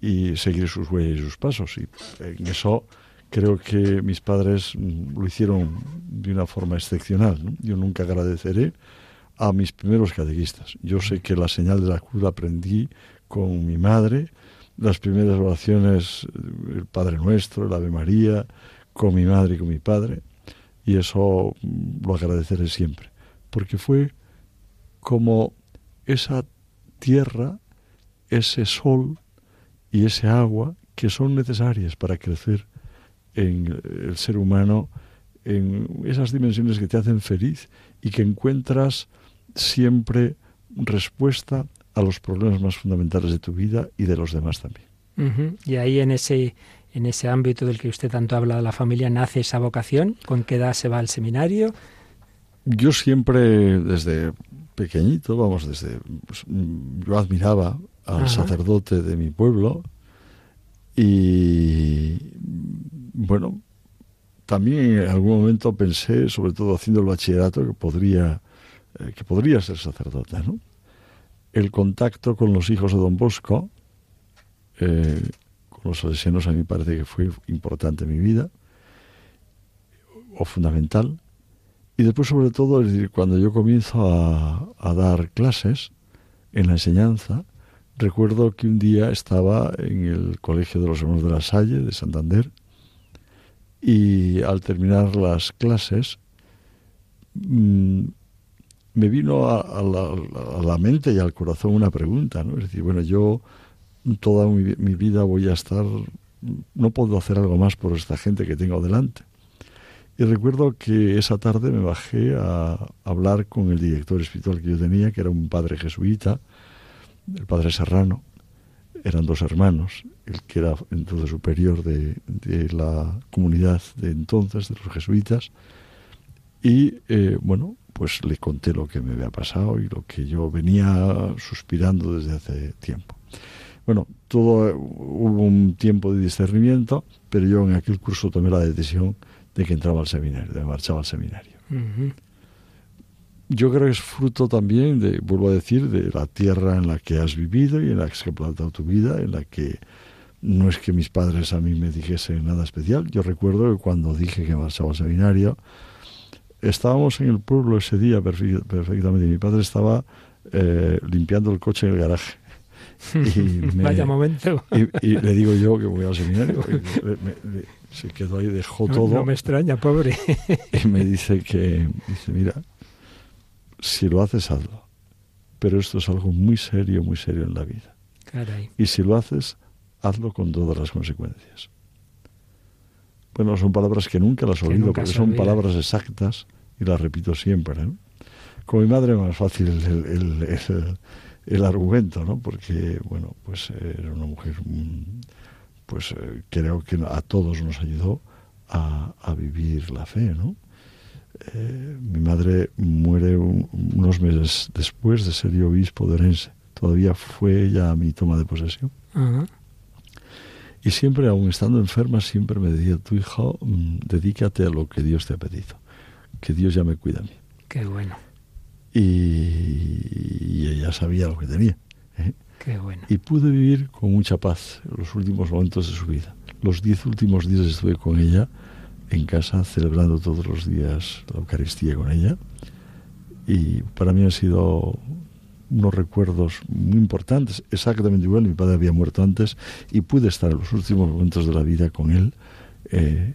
y seguir sus huellas y sus pasos. Y en eso creo que mis padres lo hicieron de una forma excepcional. Yo nunca agradeceré a mis primeros catequistas. Yo sé que la señal de la cruz la aprendí con mi madre las primeras oraciones, el Padre Nuestro, el Ave María, con mi madre y con mi padre, y eso lo agradeceré siempre, porque fue como esa tierra, ese sol y ese agua que son necesarias para crecer en el ser humano, en esas dimensiones que te hacen feliz y que encuentras siempre respuesta a los problemas más fundamentales de tu vida y de los demás también. Y ahí en ese, en ese ámbito del que usted tanto habla de la familia, nace esa vocación. ¿Con qué edad se va al seminario? Yo siempre, desde pequeñito, vamos, desde. Pues, yo admiraba al sacerdote de mi pueblo y. Bueno, también en algún momento pensé, sobre todo haciendo el bachillerato, que podría, eh, que podría ser sacerdote, ¿no? el contacto con los hijos de Don Bosco, eh, los salesianos, a mí parece que fue importante en mi vida, o fundamental. Y después, sobre todo, decir, cuando yo comienzo a, a dar clases en la enseñanza, recuerdo que un día estaba en el Colegio de los Hermanos de la Salle de Santander y al terminar las clases mm, me vino a, la, mente y al corazón una pregunta, ¿no? Es decir, bueno, yo toda mi, vida voy a estar, no puedo hacer algo más por esta gente que tengo delante. Y recuerdo que esa tarde me bajé a hablar con el director espiritual que yo tenía, que era un padre jesuita, el padre Serrano. Eran dos hermanos, el que era entonces superior de, la comunidad de entonces, de los jesuitas. Y eh, bueno, pues le conté lo que me había pasado y lo que yo venía suspirando desde hace tiempo. Bueno, todo hubo un tiempo de discernimiento, pero yo en aquel curso tomé la decisión de que entraba al seminario, de marchaba al seminario. Yo creo que es fruto también, de, vuelvo a decir, de la tierra en la que has vivido y en la que has plantado tu vida, en la que no es que mis padres a mí me dijesen nada especial. Yo recuerdo que cuando dije que marchaba al seminario, estábamos en el pueblo ese día perfectamente. Mi padre estaba eh, limpiando el coche en el garaje. Y *laughs* Vaya momento. Y, le digo yo que voy al seminario. se quedó ahí, dejó todo. No me extraña, pobre. *laughs* y me dice que, dice, mira, si lo haces, hazlo. Pero esto es algo muy serio, muy serio en la vida. Y si lo haces, hazlo con todas las consecuencias. Bueno, son palabras que nunca las olvido porque son palabras exactas y las repito siempre. ¿no? Con mi madre más fácil el, argumento, ¿no? Porque, bueno, pues era una mujer, mm, pues eh, creo que a todos nos ayudó a, vivir la fe, ¿no? Eh, mi madre muere unos meses después de ser yo obispo de Orense. Todavía fue ella mi toma de posesión. Y siempre, aun estando enferma, siempre me decía, tu hijo, mm, dedícate a lo que Dios te ha pedido, que Dios ya me cuida a mí. Qué bueno. Y, sabía lo que tenía. ¿eh? Qué bueno. Y pude vivir con mucha paz los últimos momentos de su vida. Los diez últimos días estuve con ella en casa, celebrando todos los días la Eucaristía con ella. Y para mí ha sido unos recuerdos muy importantes, exactamente igual, mi padre había muerto antes y pude estar en los últimos momentos de la vida con él eh,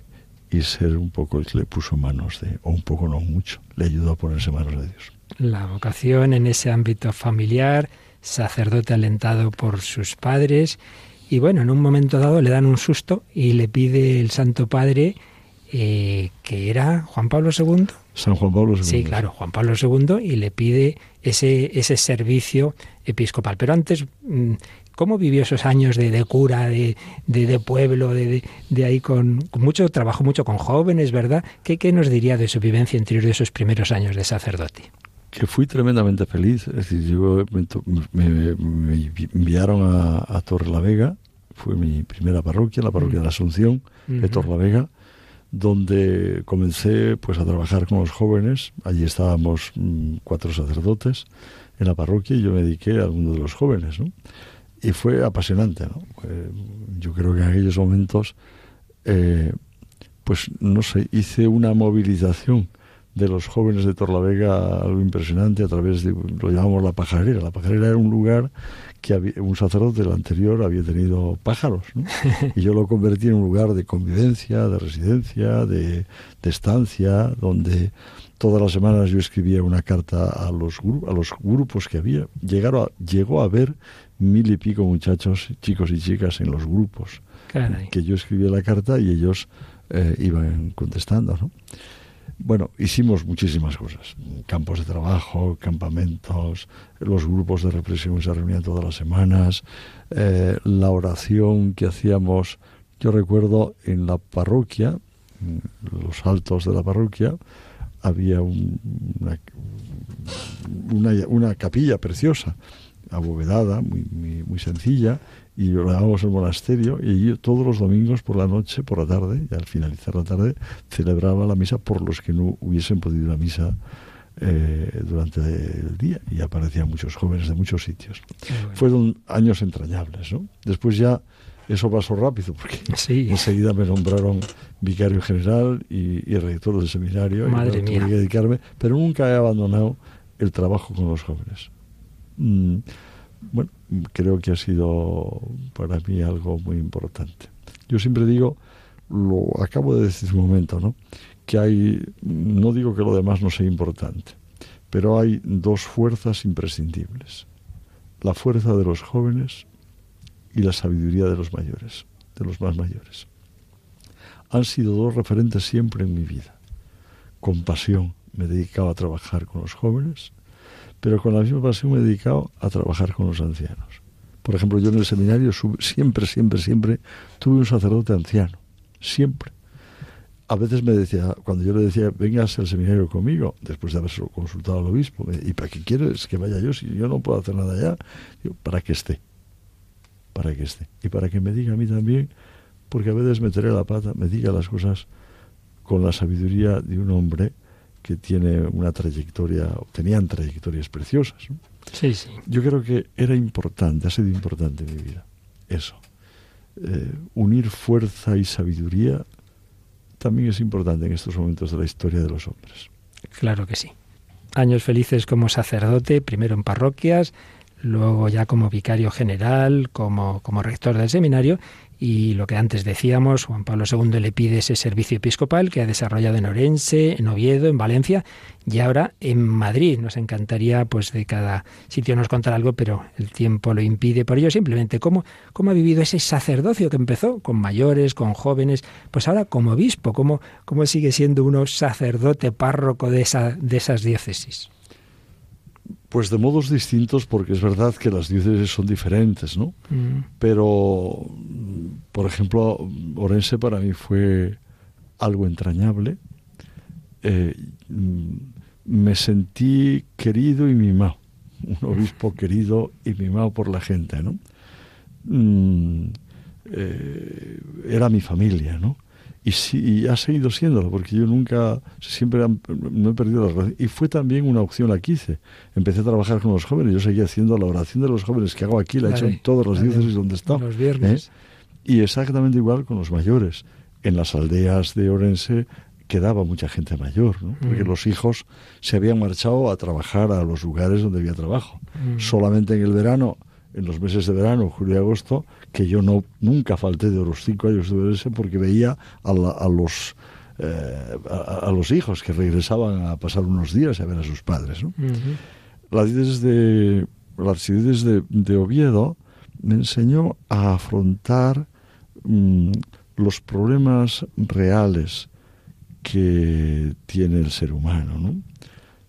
y ser un poco el que le puso manos de, o un poco no mucho, le ayudó a ponerse manos de Dios. La vocación en ese ámbito familiar, sacerdote alentado por sus padres y bueno, en un momento dado le dan un susto y le pide el Santo Padre eh, que era Juan Pablo II. San Juan Pablo II. Sí, claro, Juan Pablo II y le pide ese, ese servicio episcopal. Pero antes, mm, ¿cómo vivió esos años de, cura, de, de, pueblo, de, ahí con, mucho trabajo, mucho con jóvenes, ¿verdad? ¿Qué, ¿Qué nos diría de su vivencia interior de esos primeros años de sacerdote? Que fui tremendamente feliz. Es decir, yo me, enviaron a, a Torre la Vega, fue mi primera parroquia, la parroquia de la Asunción de Torre la Vega, donde comencé pues a trabajar con los jóvenes. Allí estábamos mm, cuatro sacerdotes en la parroquia y yo me dediqué a alguno de los jóvenes, ¿no? Y fue apasionante, ¿no? yo creo que en aquellos momentos, eh, pues no sé, hice una movilización de los jóvenes de Torlavega algo impresionante a través de, lo llamamos la pajarera. La pajarera era un lugar que había, un sacerdote del anterior había tenido pájaros, ¿no? *laughs* y yo lo convertí en un lugar de convivencia, de residencia, de, de estancia, donde todas las semanas yo escribía una carta a los, a los grupos que había. Llegaron a, llegó a haber mil y pico muchachos, chicos y chicas en los grupos, Caray. que yo escribía la carta y ellos eh, iban contestando, ¿no? Bueno, hicimos muchísimas cosas. Campos de trabajo, campamentos, los grupos de represión se reunían todas las semanas, eh, la oración que hacíamos, yo recuerdo en la parroquia, en los altos de la parroquia, había un- una, una, capilla preciosa, abovedada, muy, muy sencilla, y lo llamábamos el monasterio, y allí todos los domingos por la noche, por la tarde, y al finalizar la tarde, celebraba la misa por los que no hubiesen podido ir a misa eh, durante el día, y aparecían muchos jóvenes de muchos sitios. Bueno. Fueron años entrañables, ¿no? Después ya eso pasó rápido, porque Sí. enseguida me nombraron vicario general y, y rector del seminario. y Madre bueno, tuve mía. que dedicarme, pero nunca he abandonado el trabajo con los jóvenes. Mm, bueno, creo que ha sido para mí algo muy importante. Yo siempre digo, lo acabo de decir un momento, ¿no? Que hay, no digo que lo demás no sea importante, pero hay dos fuerzas imprescindibles. La fuerza de los jóvenes y la sabiduría de los mayores, de los más mayores. Han sido dos referentes siempre en mi vida. Con pasión me he dedicado a trabajar con los jóvenes, pero con la misma pasión me he dedicado a trabajar con los ancianos. Por ejemplo, yo en el seminario siempre, siempre, siempre tuve un sacerdote anciano, siempre. A veces me decía, cuando yo le decía, vengas al seminario conmigo, después de haber consultado al obispo, ¿y para qué quieres que vaya yo si yo no puedo hacer nada allá? Digo, para que esté, para que esté. Y para que me diga a mí también, porque a veces meteré la pata, me diga las cosas con la sabiduría de un hombre que tiene una trayectoria, tenían trayectorias preciosas. ¿no? Sí, sí. Yo creo que era importante, ha sido importante en mi vida, eso. Eh, unir fuerza y sabiduría también es importante en estos momentos de la historia de los hombres. Claro que sí. Años felices como sacerdote, primero en parroquias, luego ya como vicario general, como, como rector del seminario, y lo que antes decíamos, Juan Pablo II le pide ese servicio episcopal que ha desarrollado en Orense, en Oviedo, en Valencia y ahora en Madrid. Nos encantaría, pues, de cada sitio nos contar algo, pero el tiempo lo impide. Por ello, simplemente, ¿cómo, cómo ha vivido ese sacerdocio que empezó con mayores, con jóvenes? Pues ahora como obispo, ¿cómo, cómo sigue siendo uno sacerdote párroco de, esa, de esas diócesis? Pues de modos distintos, porque es verdad que las diócesis son diferentes, ¿no? Mm, Pero, por ejemplo, Orense para mí fue algo entrañable. Eh, mm, me sentí querido y mimado. Un obispo querido y mimado por la gente, ¿no? Mm, eh, era mi familia, ¿no? Y, sí, y ha seguido siéndolo, porque yo nunca, siempre han- no he perdido la relación. Y fue también una opción la que hice. Empecé a trabajar con los jóvenes, yo seguía haciendo la oración de los jóvenes que hago aquí, la he hecho en todas las la de diócesis donde estado. Los viernes. ¿eh? Y exactamente igual con los mayores. En las aldeas de Orense quedaba mucha gente mayor, ¿no? porque Mm. los hijos se habían marchado a trabajar a los lugares donde había trabajo. Mm. Solamente en el verano, en los meses de verano, julio y agosto, que yo no nunca falté de los cinco años de Orense porque veía a, la- a los eh, a, a los hijos que regresaban a pasar unos días a ver a sus padres. ¿no? Ujú. la diócesis de, la de Oviedo me enseñó a afrontar mm, los problemas reales que tiene el ser humano, ¿no?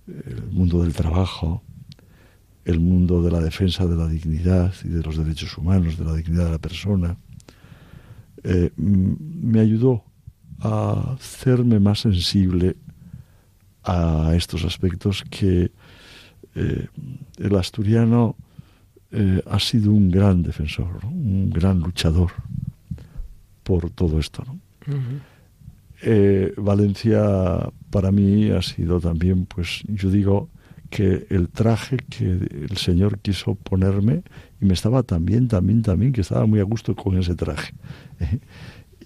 El mundo del trabajo, el mundo de la defensa de la dignidad y de los derechos humanos, de la dignidad de la persona. Eh, me ayudó a hacerme más sensible a estos aspectos que eh, el asturiano eh, ha sido un gran defensor, ¿no? un gran luchador por todo esto. Eh, Valencia para mí ha sido también, pues yo digo que el traje que el Señor quiso ponerme y me estaba también, también, también, que estaba muy a gusto con ese traje. *laughs*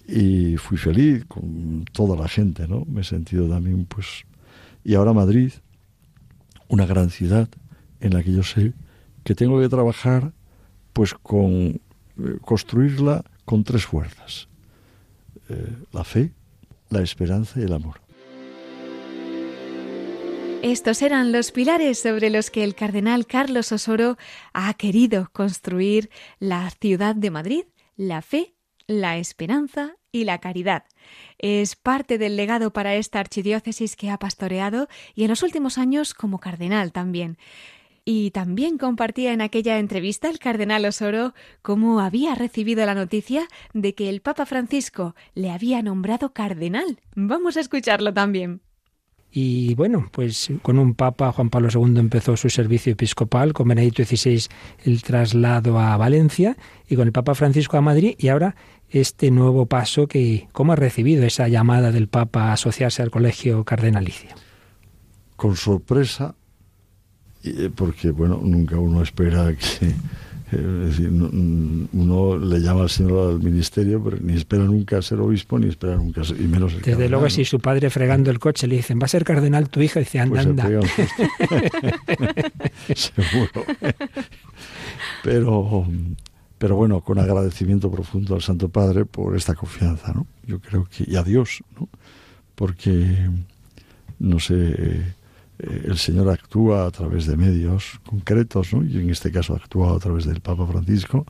Y fui feliz con toda la gente, ¿no? Me he sentido también, pues, Y ahora Madrid, una gran ciudad en la que yo sé que tengo que trabajar pues con eh, construirla con tres fuerzas. Eh, la fe, la esperanza y el amor. Estos eran los pilares sobre los que el cardenal Carlos Osoro ha querido construir la ciudad de Madrid, la fe, la esperanza y la caridad. Es parte del legado para esta archidiócesis que ha pastoreado y en los últimos años como cardenal también. Y también compartía en aquella entrevista el cardenal Osoro cómo había recibido la noticia de que el Papa Francisco le había nombrado cardenal. Vamos a escucharlo también. Y bueno, pues con un papa, Juan Pablo II empezó su servicio episcopal, con Benedicto XVI el traslado a Valencia y con el Papa Francisco a Madrid y ahora este nuevo paso que, ¿cómo ha recibido esa llamada del Papa a asociarse al colegio cardenalicio? Con sorpresa, eh, porque bueno, nunca uno espera que es decir, uno le llama al Señor al ministerio, pero ni espera nunca ser obispo, ni espera nunca ser, y menos el Desde luego, si su padre fregando el coche le dicen, va a ser cardenal tu hija, dice, anda, pues anda. *laughs* *laughs* Seguro. pero, pero bueno, con agradecimiento profundo al Santo Padre por esta confianza, ¿no? Yo creo que, y a Dios, ¿no? Porque, no sé eh, el Señor actúa a través de medios concretos, ¿no? y en este caso actúa a través del Papa Francisco,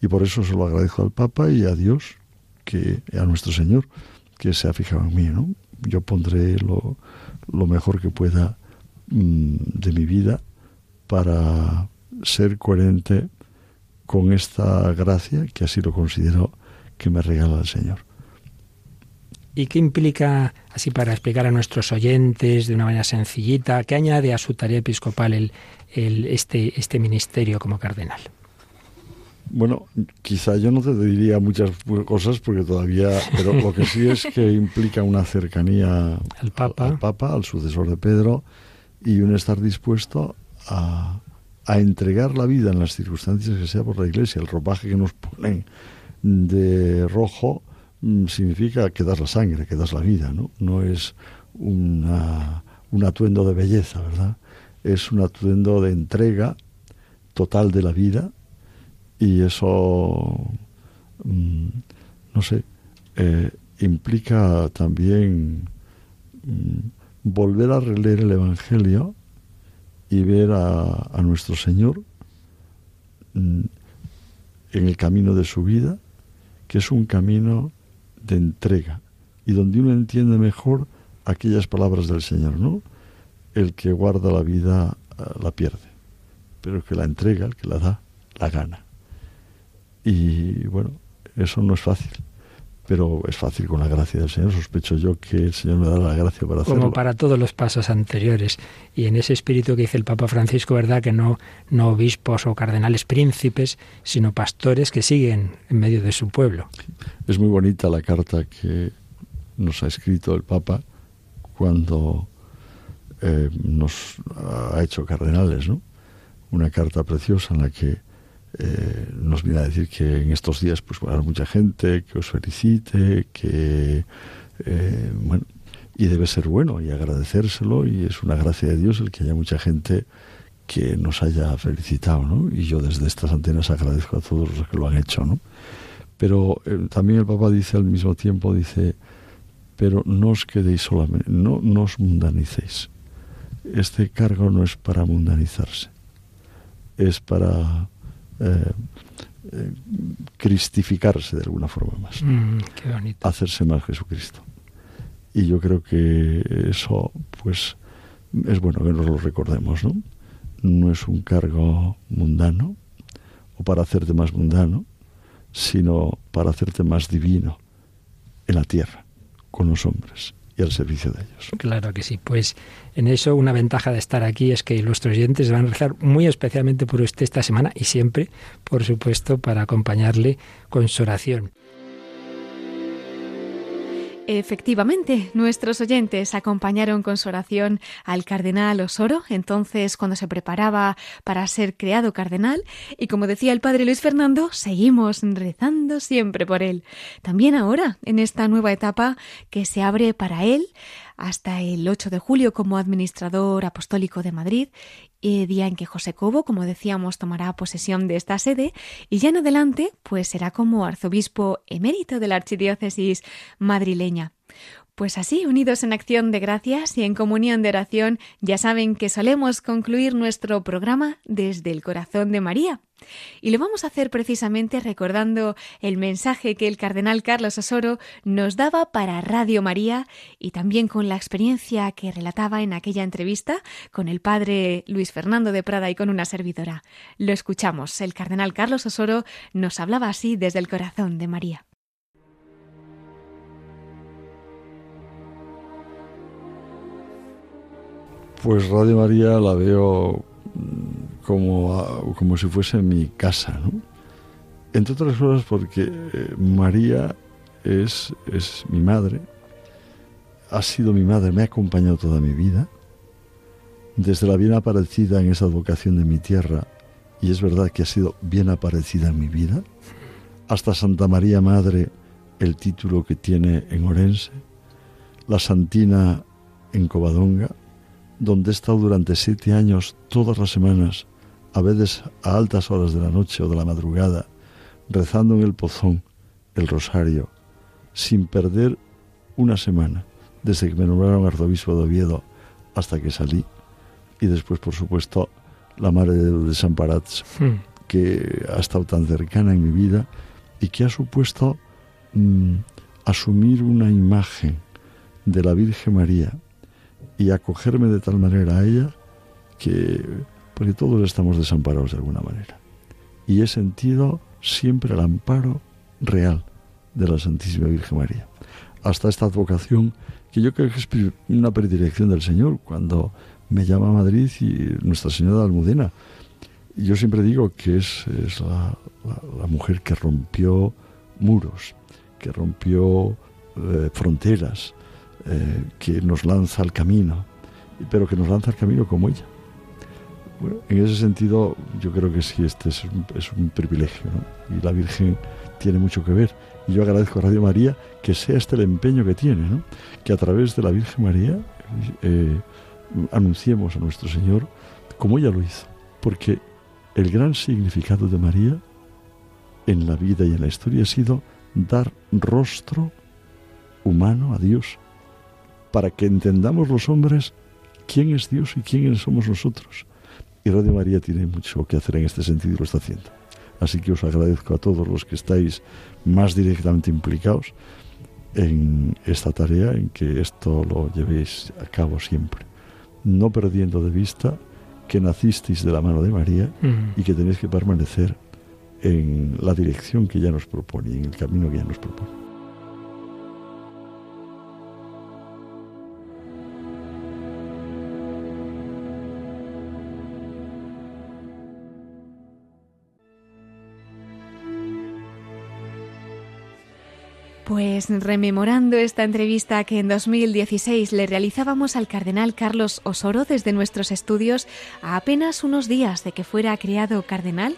y por eso se lo agradezco al Papa y a Dios, que a nuestro Señor, que se ha fijado en mí. ¿no? Yo pondré lo, mejor que pueda mm, de mi vida para ser coherente con esta gracia, que así lo considero que me regala el Señor. ¿Y qué implica, así para explicar a nuestros oyentes de una manera sencillita, qué añade a su tarea episcopal el, este, este ministerio como cardenal? Bueno, quizá yo no te diría muchas cosas porque todavía, pero lo que sí es que implica una cercanía *laughs* al Papa, al, Papa, al sucesor de Pedro, y un estar dispuesto a, a, entregar la vida en las circunstancias que sea por la Iglesia, el ropaje que nos ponen de rojo significa que das la sangre, que das la vida, ¿no? No es una, un atuendo de belleza, ¿verdad? Es un atuendo de entrega total de la vida y eso, mm, no sé, eh, implica también mm, volver a releer el Evangelio y ver a nuestro Señor en el camino de su vida, que es un camino de entrega y donde uno entiende mejor aquellas palabras del Señor, ¿no? El que guarda la vida eh, la pierde, pero el que la entrega, el que la da, la gana. Y bueno, eso no es fácil, pero es fácil con la gracia del Señor. Sospecho yo que el Señor me da la gracia para hacerlo. Como para todos los pasos anteriores. Y en ese espíritu que dice el Papa Francisco, ¿verdad? Que no, no obispos o cardenales príncipes, sino pastores que siguen en medio de su pueblo. Es muy bonita la carta que nos ha escrito el Papa cuando eh, nos ha hecho cardenales, ¿no? Una carta preciosa en la que eh, nos viene a decir que en estos días pues va a haber mucha gente que os felicite, que eh, bueno, y debe ser bueno y agradecérselo y es una gracia de Dios el que haya mucha gente que nos haya felicitado, ¿no? Y yo desde estas antenas agradezco a todos los que lo han hecho, ¿no? Pero eh, también el Papa dice al mismo tiempo, dice, pero no os quedéis solamente, no, no os mundanicéis. Este cargo no es para mundanizarse, es para eh, eh, cristificarse de alguna forma más. Mm, Hacerse más Jesucristo. Y yo creo que eso, pues, es bueno que nos lo recordemos, ¿no? No es un cargo mundano o para hacerte más mundano, sino para hacerte más divino en la tierra, con los hombres y al servicio de ellos. Claro que sí. Pues en eso una ventaja de estar aquí es que nuestros oyentes van a rezar muy especialmente por usted esta semana y siempre, por supuesto, para acompañarle con su oración. Efectivamente, nuestros oyentes acompañaron con su oración al cardenal Osoro, entonces cuando se preparaba para ser creado cardenal, y como decía el padre Luis Fernando, seguimos rezando siempre por él. También ahora, en esta nueva etapa que se abre para él, hasta el 8 de julio como administrador apostólico de Madrid, eh, día en que José Cobo, como decíamos, tomará posesión de esta sede y ya en adelante pues será como arzobispo emérito de la archidiócesis madrileña. Pues así, unidos en acción de gracias y en comunión de oración, ya saben que solemos concluir nuestro programa desde el corazón de María. Y lo vamos a hacer precisamente recordando el mensaje que el cardenal Carlos Osoro nos daba para Radio María y también con la experiencia que relataba en aquella entrevista con el padre Luis Fernando de Prada y con una servidora. Lo escuchamos. El cardenal Carlos Osoro nos hablaba así desde el corazón de María. Pues Radio María la veo como, como si fuese mi casa. Entre otras cosas porque eh, María es, es mi madre, ha sido mi madre, me ha acompañado toda mi vida, desde la bien aparecida en esa vocación de mi tierra, y es verdad que ha sido bien aparecida en mi vida, hasta Santa María Madre, el título que tiene en Orense, la Santina en Covadonga, donde he estado durante siete años todas las semanas, a veces a altas horas de la noche o de la madrugada, rezando en el pozón el rosario, sin perder una semana, desde que me nombraron arzobispo de Oviedo hasta que salí. Y después, por supuesto, la Madre de Desamparats, hmm. que ha estado tan cercana en mi vida y que ha supuesto mm, asumir una imagen de la Virgen María y acogerme de tal manera a ella que, porque todos estamos desamparados de alguna manera. Y he sentido siempre el amparo real de la Santísima Virgen María. Hasta esta advocación que yo creo que es una predilección del Señor cuando me llama a Madrid y Nuestra Señora de Almudena. Yo siempre digo que es, la, mujer que rompió muros, que rompió eh, fronteras, eh, que nos lanza al camino, pero que nos lanza al camino como ella. Bueno, en ese sentido, yo creo que sí, este es un, privilegio, y la Virgen tiene mucho que ver. Y yo agradezco a Radio María que sea este el empeño que tiene, ¿no? que a través de la Virgen María eh, anunciemos a nuestro Señor como ella lo hizo. Porque el gran significado de María en la vida y en la historia ha sido dar rostro humano a Dios para que entendamos los hombres quién es Dios y quiénes somos nosotros. Y Radio María tiene mucho que hacer en este sentido y lo está haciendo. Así que os agradezco a todos los que estáis más directamente implicados en esta tarea, en que esto lo llevéis a cabo siempre, no perdiendo de vista que nacisteis de la mano de María y que tenéis que permanecer en la dirección que ella nos propone, en el camino que ella nos propone. Pues rememorando esta entrevista que en 2016 le realizábamos al cardenal Carlos Osoro desde nuestros estudios a apenas unos días de que fuera creado cardenal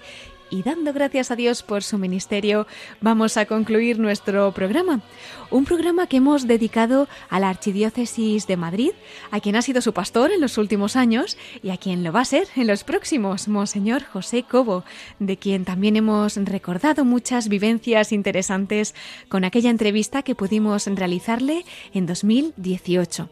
y dando gracias a Dios por su ministerio, vamos a concluir nuestro programa. Un programa que hemos dedicado a la Archidiócesis de Madrid, a quien ha sido su pastor en los últimos años y a quien lo va a ser en los próximos, Monseñor José Cobo, de quien también hemos recordado muchas vivencias interesantes con aquella entrevista que pudimos realizarle en 2018.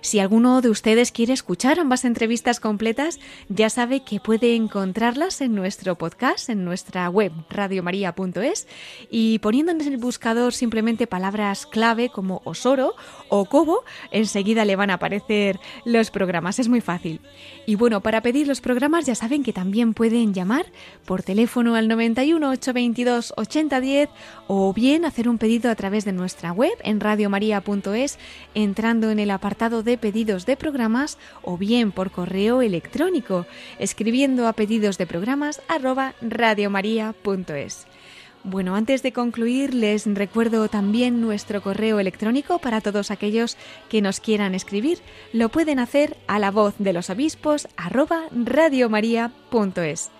Si alguno de ustedes quiere escuchar ambas entrevistas completas, ya sabe que puede encontrarlas en nuestro podcast, nuestra web radiomaria.es y poniendo en el buscador simplemente palabras clave como Osoro o Cobo, enseguida le van a aparecer los programas. Es muy fácil. Y bueno, para pedir los programas ya saben que también pueden llamar por teléfono al 91 822 8010 o bien hacer un pedido a través de nuestra web en radiomaria.es entrando en el apartado de pedidos de programas o bien por correo electrónico escribiendo a pedidos de programas arroba radiomaria.es. Bueno, antes de concluir, les recuerdo también nuestro correo electrónico para todos aquellos que nos quieran escribir. Lo pueden hacer a la voz de los obispos arroba radiomaria.es.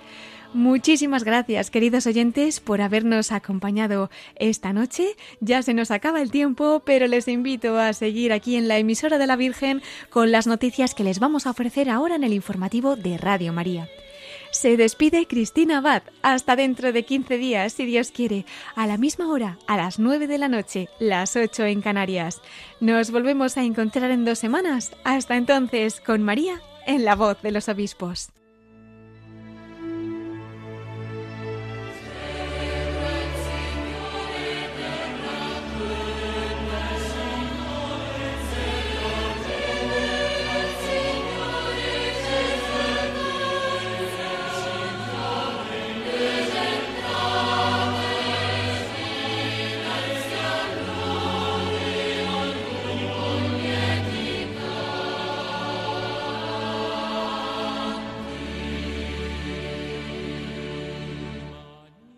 Muchísimas gracias, queridos oyentes, por habernos acompañado esta noche. Ya se nos acaba el tiempo, pero les invito a seguir aquí en la emisora de la Virgen con las noticias que les vamos a ofrecer ahora en el informativo de Radio María. Se despide Cristina Abad. Hasta dentro de 15 días, si Dios quiere, a la misma hora, a las 9 de la noche, las 8 en Canarias. Nos volvemos a encontrar en dos semanas. Hasta entonces, con María en la voz de los obispos.